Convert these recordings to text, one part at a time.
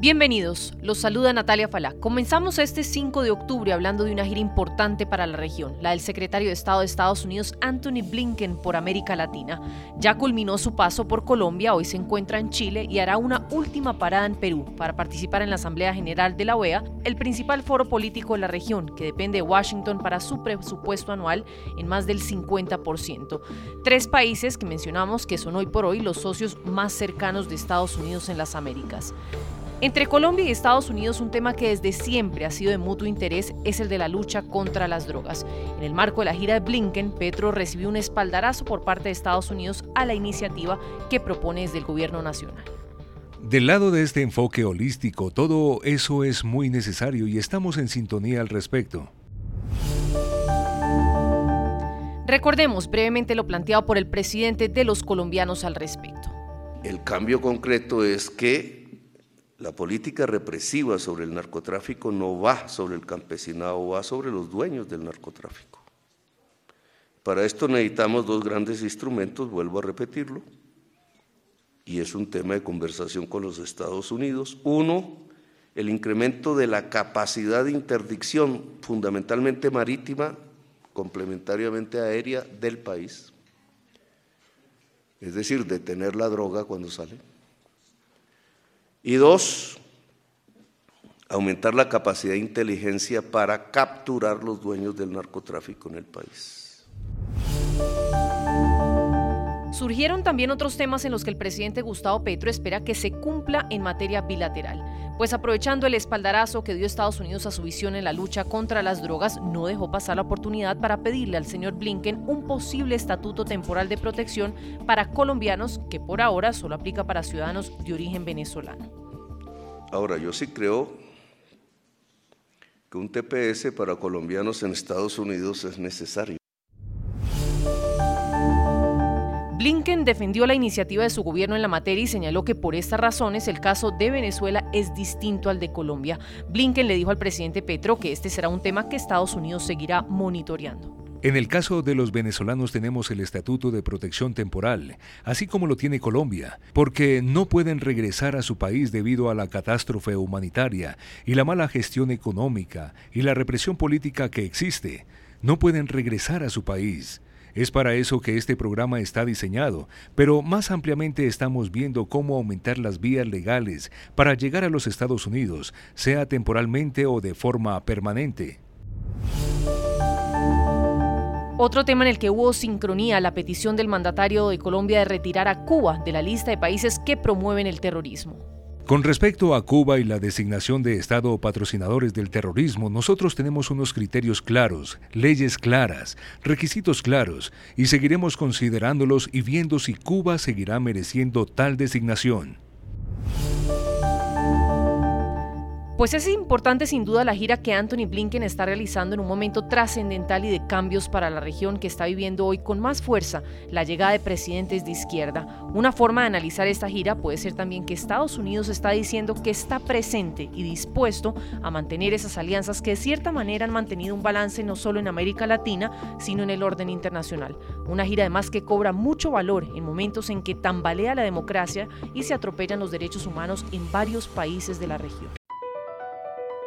Bienvenidos, los saluda Natalia Falá. Comenzamos este 5 de octubre hablando de una gira importante para la región, la del secretario de Estado de Estados Unidos Anthony Blinken por América Latina. Ya culminó su paso por Colombia, hoy se encuentra en Chile y hará una última parada en Perú para participar en la Asamblea General de la OEA, el principal foro político de la región, que depende de Washington para su presupuesto anual en más del 50%. Tres países que mencionamos que son hoy por hoy los socios más cercanos de Estados Unidos en las Américas. Entre Colombia y Estados Unidos un tema que desde siempre ha sido de mutuo interés es el de la lucha contra las drogas. En el marco de la gira de Blinken, Petro recibió un espaldarazo por parte de Estados Unidos a la iniciativa que propone desde el gobierno nacional. Del lado de este enfoque holístico, todo eso es muy necesario y estamos en sintonía al respecto. Recordemos brevemente lo planteado por el presidente de los colombianos al respecto. El cambio concreto es que la política represiva sobre el narcotráfico no va sobre el campesinado, va sobre los dueños del narcotráfico. Para esto necesitamos dos grandes instrumentos, vuelvo a repetirlo, y es un tema de conversación con los Estados Unidos. Uno, el incremento de la capacidad de interdicción, fundamentalmente marítima, complementariamente aérea, del país. Es decir, detener la droga cuando sale. Y dos, aumentar la capacidad de inteligencia para capturar los dueños del narcotráfico en el país. Surgieron también otros temas en los que el presidente Gustavo Petro espera que se cumpla en materia bilateral, pues aprovechando el espaldarazo que dio Estados Unidos a su visión en la lucha contra las drogas, no dejó pasar la oportunidad para pedirle al señor Blinken un posible estatuto temporal de protección para colombianos que por ahora solo aplica para ciudadanos de origen venezolano. Ahora, yo sí creo que un TPS para colombianos en Estados Unidos es necesario. Blinken defendió la iniciativa de su gobierno en la materia y señaló que por estas razones el caso de Venezuela es distinto al de Colombia. Blinken le dijo al presidente Petro que este será un tema que Estados Unidos seguirá monitoreando. En el caso de los venezolanos tenemos el Estatuto de Protección Temporal, así como lo tiene Colombia, porque no pueden regresar a su país debido a la catástrofe humanitaria y la mala gestión económica y la represión política que existe. No pueden regresar a su país. Es para eso que este programa está diseñado, pero más ampliamente estamos viendo cómo aumentar las vías legales para llegar a los Estados Unidos, sea temporalmente o de forma permanente. Otro tema en el que hubo sincronía, la petición del mandatario de Colombia de retirar a Cuba de la lista de países que promueven el terrorismo. Con respecto a Cuba y la designación de Estado patrocinadores del terrorismo, nosotros tenemos unos criterios claros, leyes claras, requisitos claros, y seguiremos considerándolos y viendo si Cuba seguirá mereciendo tal designación. Pues es importante sin duda la gira que Anthony Blinken está realizando en un momento trascendental y de cambios para la región que está viviendo hoy con más fuerza la llegada de presidentes de izquierda. Una forma de analizar esta gira puede ser también que Estados Unidos está diciendo que está presente y dispuesto a mantener esas alianzas que de cierta manera han mantenido un balance no solo en América Latina, sino en el orden internacional. Una gira además que cobra mucho valor en momentos en que tambalea la democracia y se atropellan los derechos humanos en varios países de la región.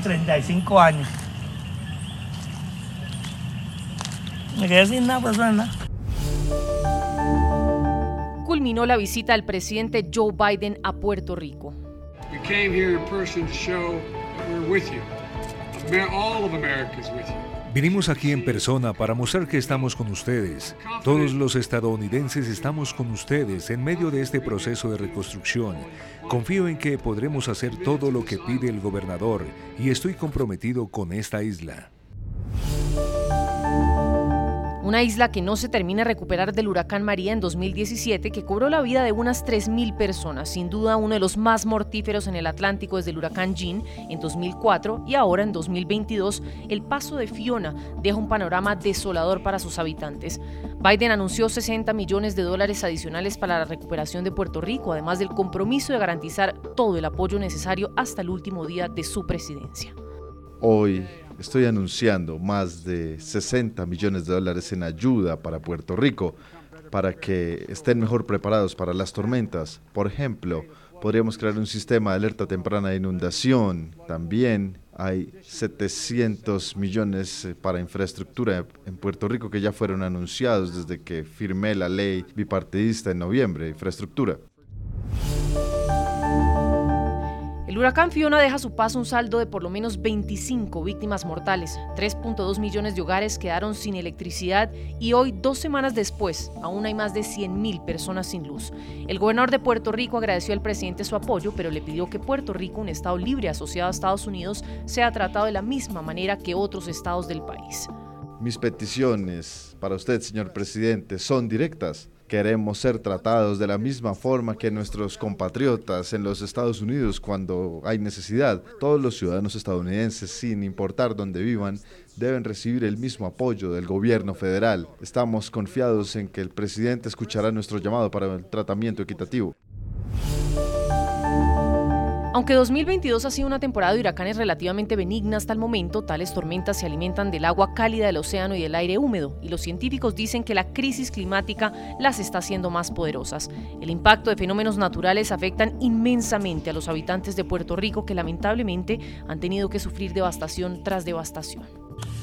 Aquí yo viví 35 años. Me quedé sin nada, pues nada. Culminó la visita del presidente Joe Biden a Puerto Rico. We came here in person to show that we're with you. All of America is with you. Vinimos aquí en persona para mostrar que estamos con ustedes. Todos los estadounidenses estamos con ustedes en medio de este proceso de reconstrucción. Confío en que podremos hacer todo lo que pide el gobernador y estoy comprometido con esta isla. Una isla que no se termina de recuperar del huracán María en 2017 que cobró la vida de unas 3.000 personas, sin duda uno de los más mortíferos en el Atlántico desde el huracán Jean en 2004 y ahora en 2022 el paso de Fiona deja un panorama desolador para sus habitantes. Biden anunció 60 millones de dólares adicionales para la recuperación de Puerto Rico, además del compromiso de garantizar todo el apoyo necesario hasta el último día de su presidencia. Hoy estoy anunciando más de 60 millones de dólares en ayuda para Puerto Rico para que estén mejor preparados para las tormentas. Por ejemplo, podríamos crear un sistema de alerta temprana de inundación. También hay 700 millones eh, para infraestructura en Puerto Rico que ya fueron anunciados desde que firmé la ley bipartidista en noviembre, infraestructura. El huracán Fiona deja a su paso un saldo de por lo menos 25 víctimas mortales, 3.2 millones de hogares quedaron sin electricidad y hoy, dos semanas después, aún hay más de 100.000 personas sin luz. El gobernador de Puerto Rico agradeció al presidente su apoyo, pero le pidió que Puerto Rico, un estado libre asociado a Estados Unidos, sea tratado de la misma manera que otros estados del país. Mis peticiones para usted, señor presidente, son directas queremos ser tratados de la misma forma que nuestros compatriotas en los Estados Unidos cuando hay necesidad. Todos los ciudadanos estadounidenses, sin importar dónde vivan, deben recibir el mismo apoyo del gobierno federal. Estamos confiados en que el presidente escuchará nuestro llamado para el tratamiento equitativo. Aunque 2022 ha sido una temporada de huracanes relativamente benigna hasta el momento, tales tormentas se alimentan del agua cálida del océano y del aire húmedo, y los científicos dicen que la crisis climática las está haciendo más poderosas. El impacto de fenómenos naturales afectan inmensamente a los habitantes de Puerto Rico que lamentablemente han tenido que sufrir devastación tras devastación.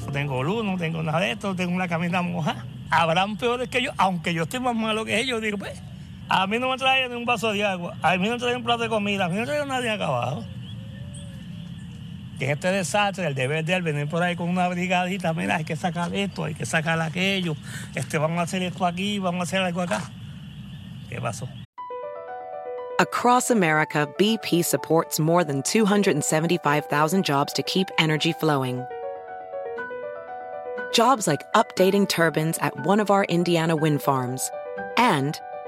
No tengo luz, no tengo nada de esto, tengo una camisa mojada. Habrán peores que yo, aunque yo esté más malo que ellos, digo, pues a mí no me traen ni un vaso de agua, a mí no me traen un plato de comida, a mí no me traen nadie acá abajo. Que este desastre, el deber de él venir por ahí con una brigadita, mira, hay que sacar esto, hay que sacar aquello, este, vamos a hacer esto aquí, vamos a hacer algo acá. ¿Qué pasó? Across America, BP supports more than 275,000 jobs to keep energy flowing. Jobs like updating turbines at one of our Indiana wind farms and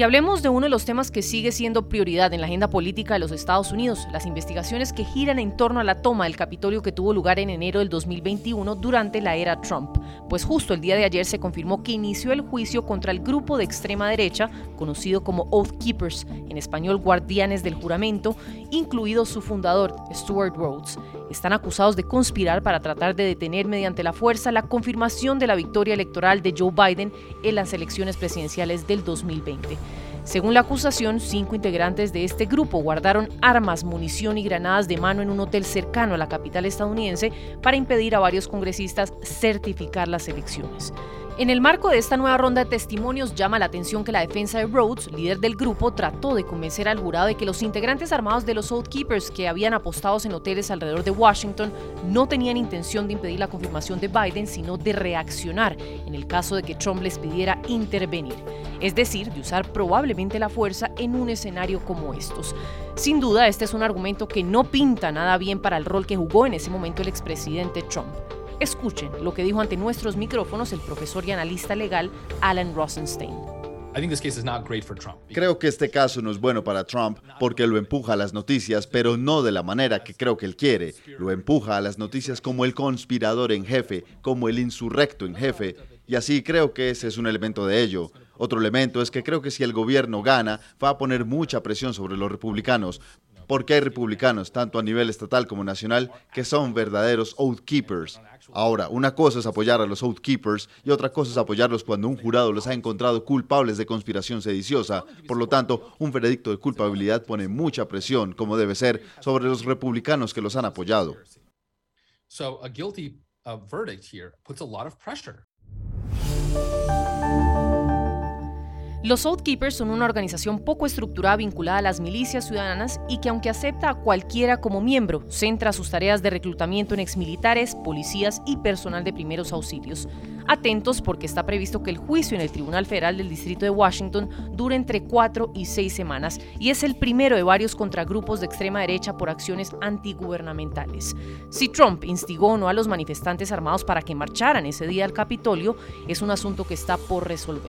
Y hablemos de uno de los temas que sigue siendo prioridad en la agenda política de los Estados Unidos, las investigaciones que giran en torno a la toma del Capitolio que tuvo lugar en enero del 2021 durante la era Trump. Pues justo el día de ayer se confirmó que inició el juicio contra el grupo de extrema derecha, conocido como Oath Keepers, en español guardianes del juramento, incluido su fundador, Stuart Rhodes. Están acusados de conspirar para tratar de detener mediante la fuerza la confirmación de la victoria electoral de Joe Biden en las elecciones presidenciales del 2020. Según la acusación, cinco integrantes de este grupo guardaron armas, munición y granadas de mano en un hotel cercano a la capital estadounidense para impedir a varios congresistas certificar las elecciones. En el marco de esta nueva ronda de testimonios llama la atención que la defensa de Rhodes, líder del grupo, trató de convencer al jurado de que los integrantes armados de los Oath Keepers que habían apostados en hoteles alrededor de Washington no tenían intención de impedir la confirmación de Biden, sino de reaccionar en el caso de que Trump les pidiera intervenir, es decir, de usar probablemente la fuerza en un escenario como estos. Sin duda, este es un argumento que no pinta nada bien para el rol que jugó en ese momento el expresidente Trump. Escuchen lo que dijo ante nuestros micrófonos el profesor y analista legal Alan Rosenstein. Creo que este caso no es bueno para Trump porque lo empuja a las noticias, pero no de la manera que creo que él quiere. Lo empuja a las noticias como el conspirador en jefe, como el insurrecto en jefe, y así creo que ese es un elemento de ello. Otro elemento es que creo que si el gobierno gana, va a poner mucha presión sobre los republicanos, porque hay republicanos, tanto a nivel estatal como nacional, que son verdaderos oath keepers. Ahora, una cosa es apoyar a los Oath Keepers y otra cosa es apoyarlos cuando un jurado los ha encontrado culpables de conspiración sediciosa. Por lo tanto, un veredicto de culpabilidad pone mucha presión, como debe ser, sobre los republicanos que los han apoyado. So a guilty uh, verdict here puts a lot. Los Oath Keepers son una organización poco estructurada vinculada a las milicias ciudadanas y que aunque acepta a cualquiera como miembro, centra sus tareas de reclutamiento en exmilitares, policías y personal de primeros auxilios. Atentos porque está previsto que el juicio en el Tribunal Federal del Distrito de Washington dure entre cuatro y seis semanas y es el primero de varios contra grupos de extrema derecha por acciones antigubernamentales. Si Trump instigó o no a los manifestantes armados para que marcharan ese día al Capitolio, es un asunto que está por resolver.